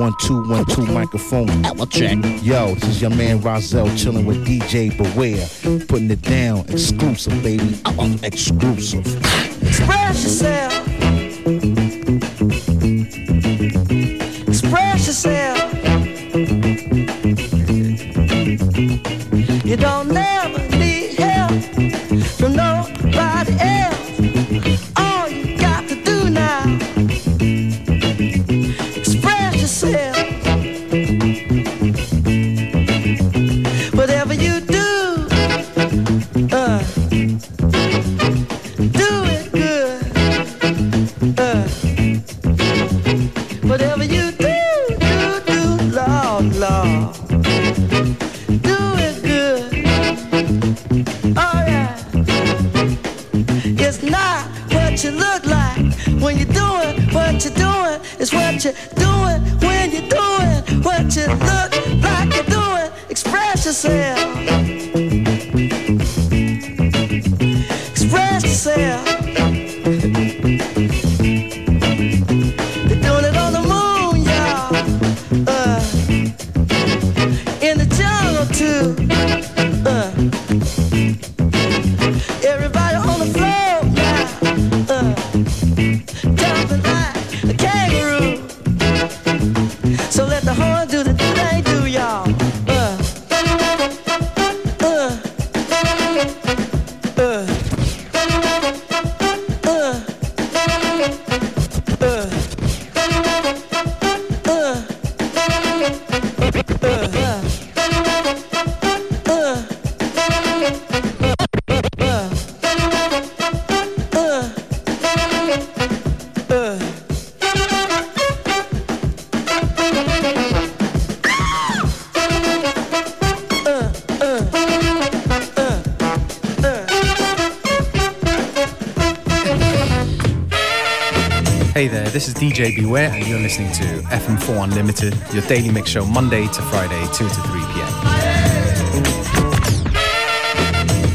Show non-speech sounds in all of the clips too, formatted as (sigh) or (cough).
one two one two microphone. check. Yo, this is your man Rahzel chilling with DJ Beware, putting it down exclusive, baby. I want exclusive. Express yourself. DJ Beware, and you're listening to FM4 Unlimited, your daily mix show Monday to Friday, 2 to 3 p.m.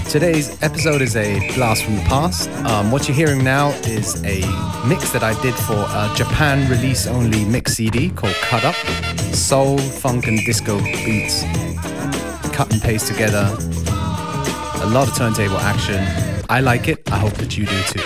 Today's episode is a blast from the past. Um, what you're hearing now is a mix that I did for a Japan release only mix CD called Cut Up. Soul, funk, and disco beats cut and paste together. A lot of turntable action. I like it. I hope that you do too.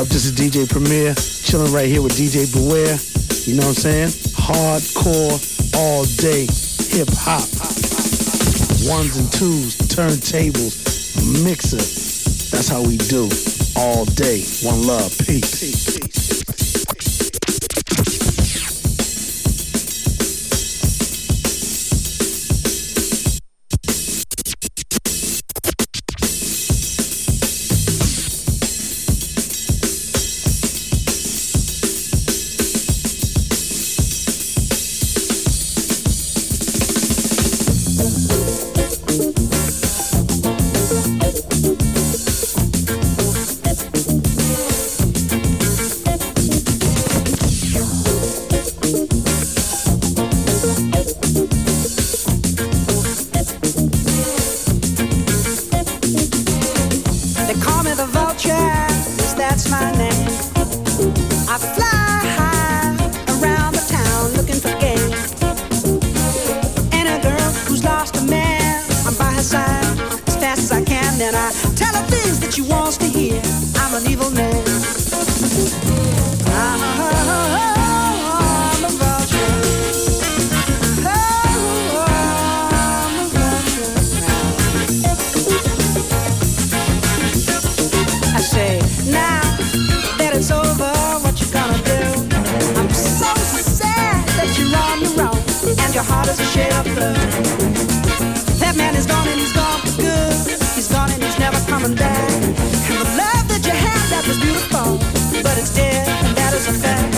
Up? This is DJ Premier, chilling right here with DJ Beware. You know what I'm saying? Hardcore all day, hip hop, ones and twos, turntables, mixer. That's how we do all day. One love, peace. your heart as a shelter. That man is gone and he's gone for good. He's gone and he's never coming back. And the love that you had that was beautiful, but it's dead and that is a fact.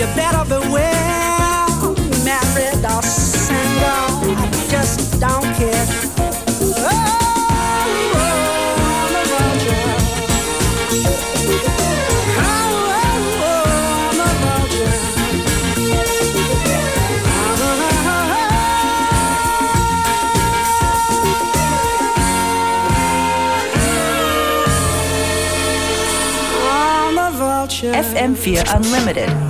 you better beware. Married or single, I just don't care. FM4 Unlimited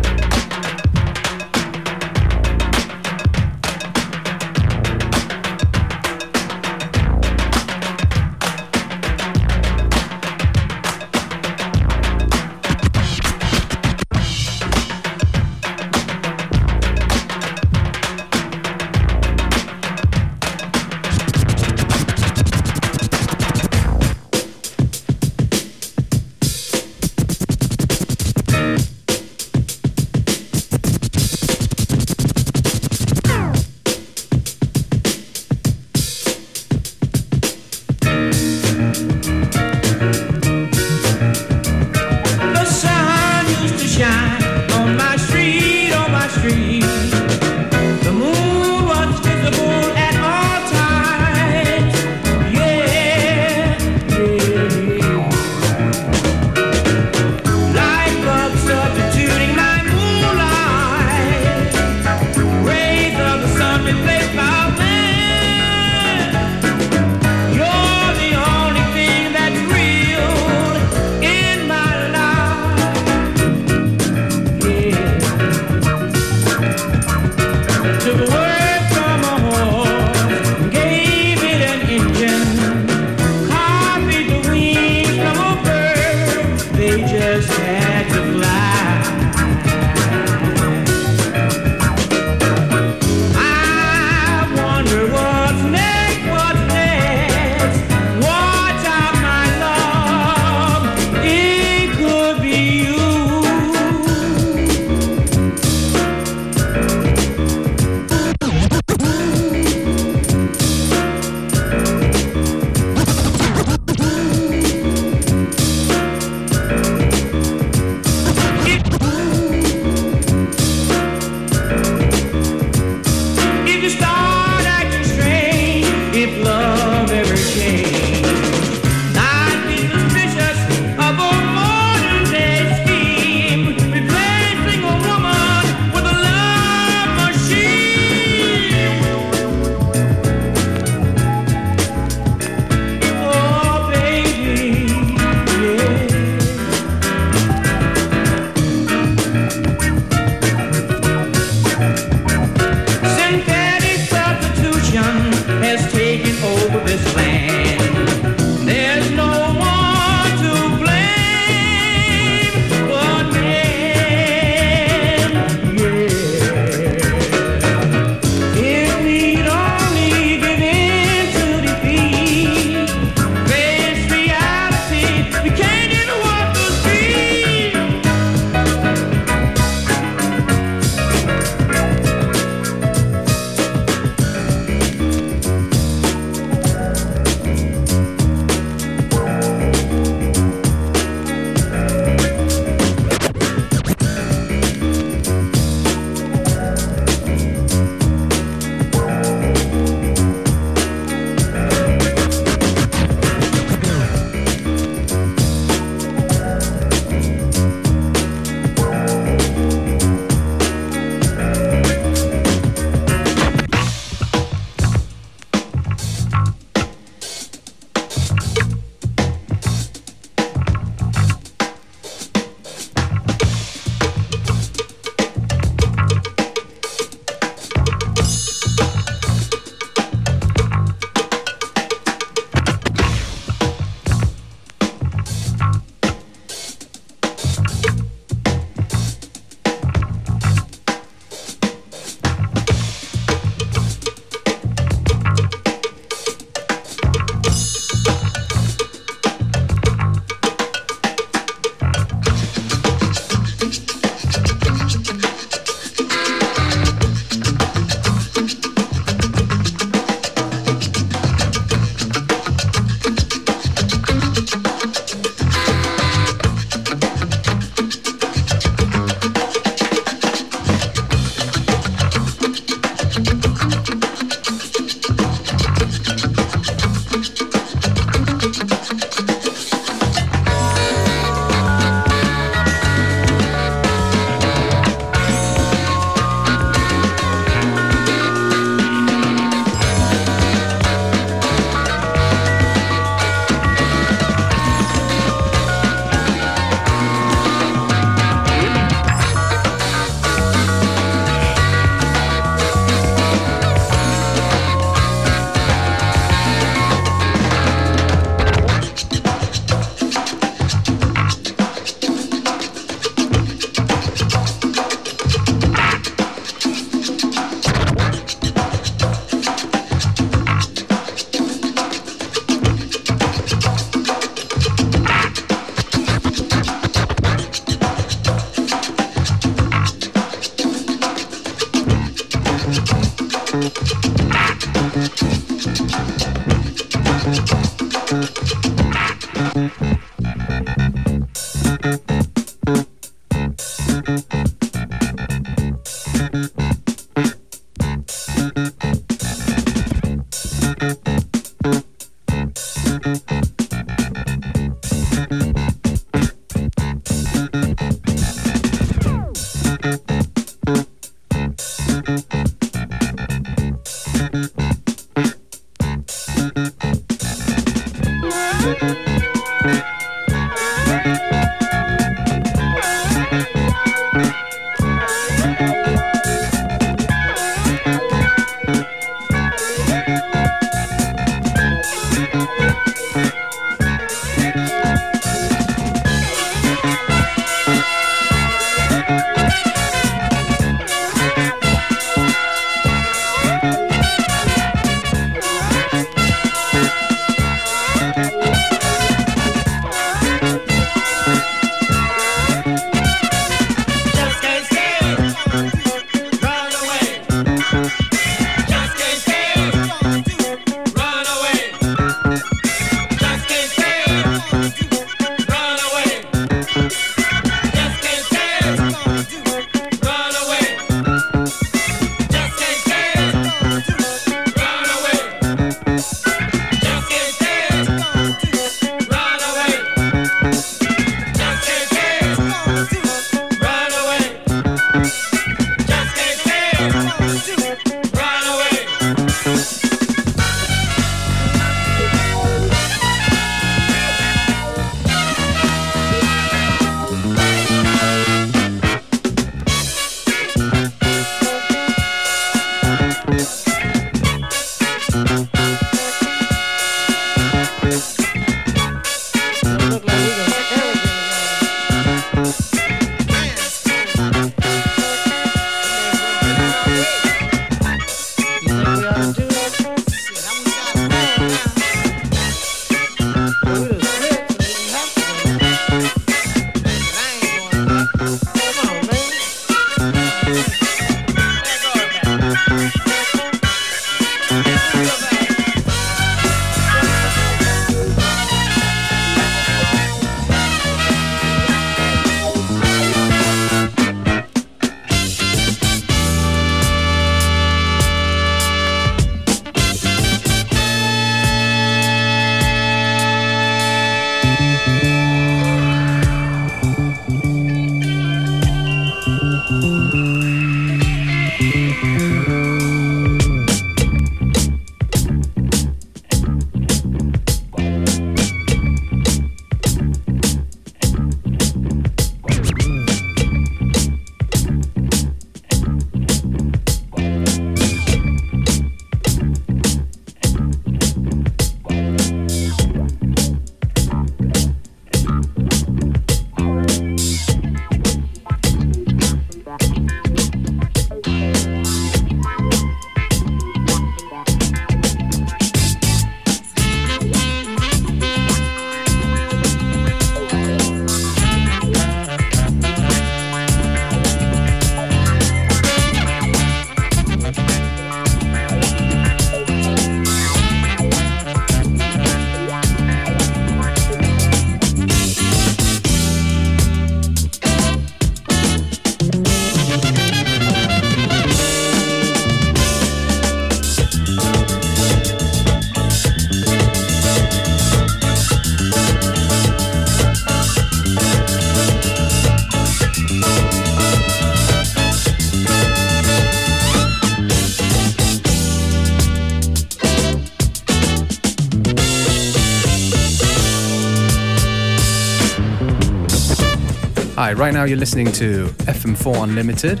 Right now you're listening to FM4 Unlimited,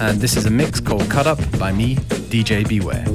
and this is a mix called Cut Up by me, DJ Beware.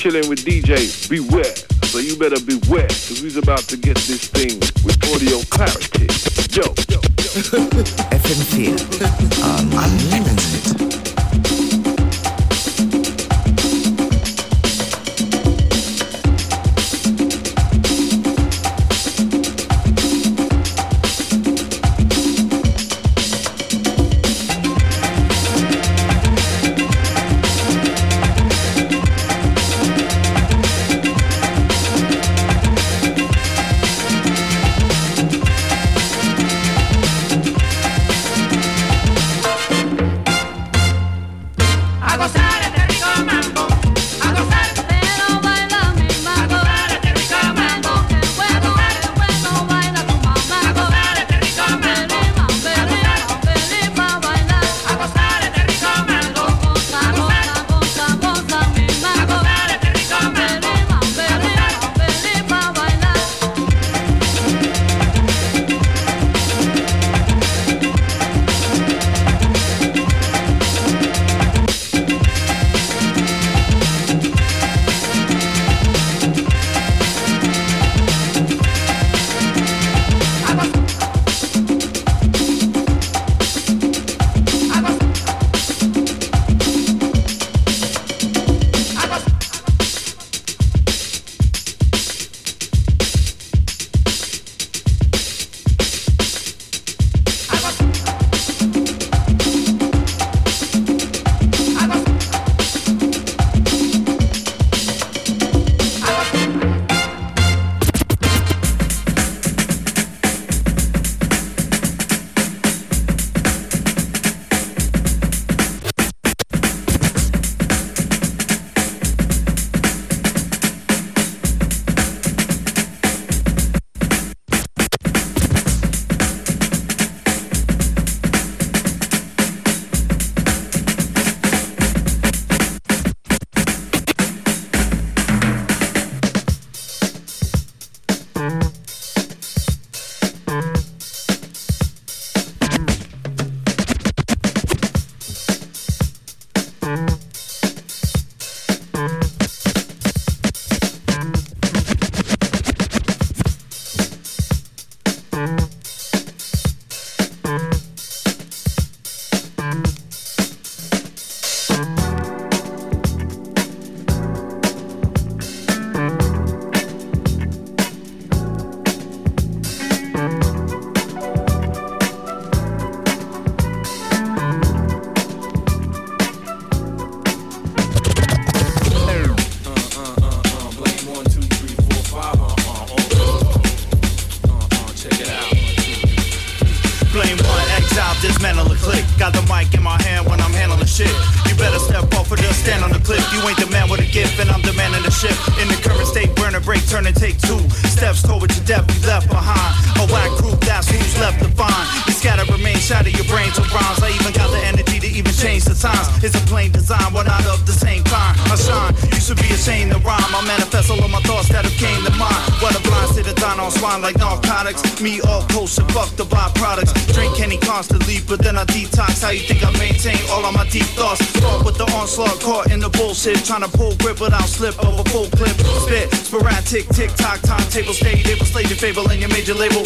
Chilling with DJ Beware. So you better beware, because we's about to get this thing with audio clarity. Yo, yo, yo. (laughs) FM4 uh, Unlimited. Turn and take two steps toward your death. You left behind a whack group, that's who's left to find. You scatter remain, shatter your brains to rhymes. I even got the energy to even change the times. It's a plain design, one out of the same kind. I shine, you should be ashamed to rhyme. I manifest all of my thoughts that have came to mind. What a blind of dine on swine like narcotics. Me all kosher, fuck the byproducts. Drink any constantly, but then I detox. How you think I maintain all of my deep thoughts? Start with the onslaught, caught in the bullshit. Trying to pull grip without slip over full clip. Spit, sporadic, tick tock, timetable, stay able, slay your fable in your major label.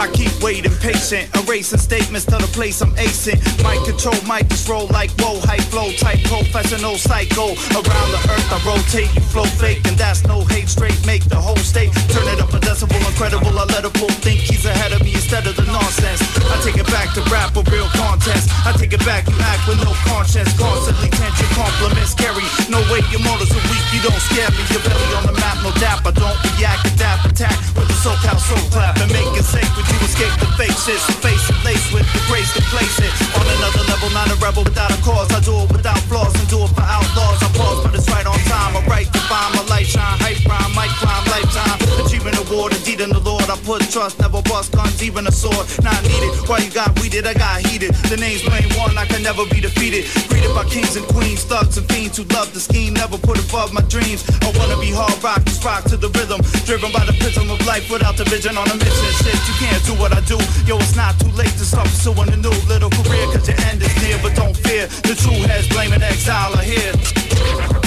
I keep waiting, patient, erasing statements to the place I'm acing. Mic control, mic just roll like whoa, high flow, type professional psycho. Around the earth, I rotate, you flow fake, and that's no hate. Straight make the whole state turn it up a decibel, incredible. I let a fool think he's ahead of me instead of the nonsense. I take it back to rap a real contest. I take it back, you act with no conscience, constantly tension, compliments carry. No way, your motives are weak, you don't scare me. Your belly on the map, no dap. I don't react, adapt, attack with the SoCal soul clap and make it sacred. You escape the faces, face it, lace with the grace to place it. On another level, not a rebel without a cause. I do it without flaws and do it for outlaws. I pause, but it's right on time. I write to find my light shine, hype rhyme, mic climb, lifetime. In the Lord. I put trust, never bust guns, even a sword. Not needed. Why you got weeded? I got heated. The name's Blame One, I can never be defeated. Greeted by kings and queens, thugs and fiends who love the scheme, never put above my dreams. I wanna be hard rock, just rock to the rhythm. Driven by the prism of life without the vision on a mission. Shit, you can't do what I do. Yo, it's not too late to start pursuing a new little career, cause your end is near, but don't fear. The true heads blaming exile are here.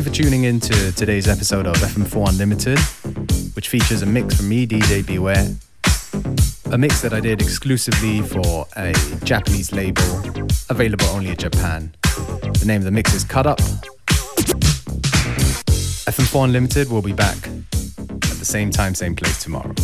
You for tuning in to today's episode of FM4 Unlimited, which features a mix from me, DJ Beware. A mix that I did exclusively for a Japanese label, available only in Japan. The name of the mix is Cut Up. FM4 Unlimited will be back at the same time, same place tomorrow.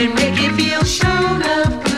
and make it feel shown up.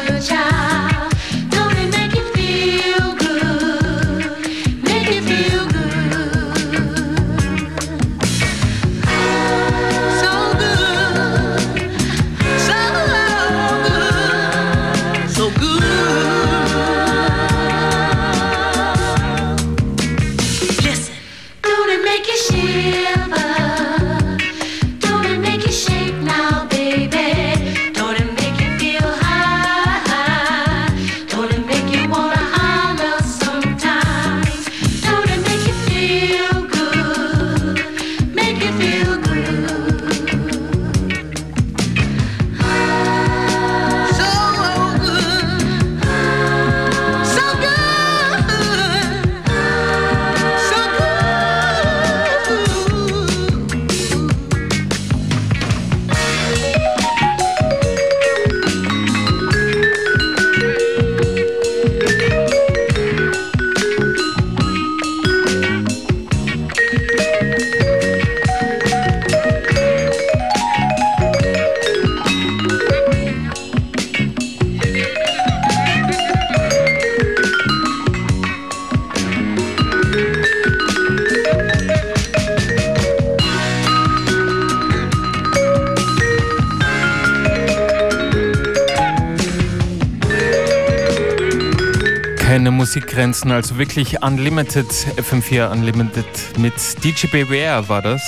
Musikgrenzen, also wirklich Unlimited, FM4 Unlimited mit DJ Beware war das.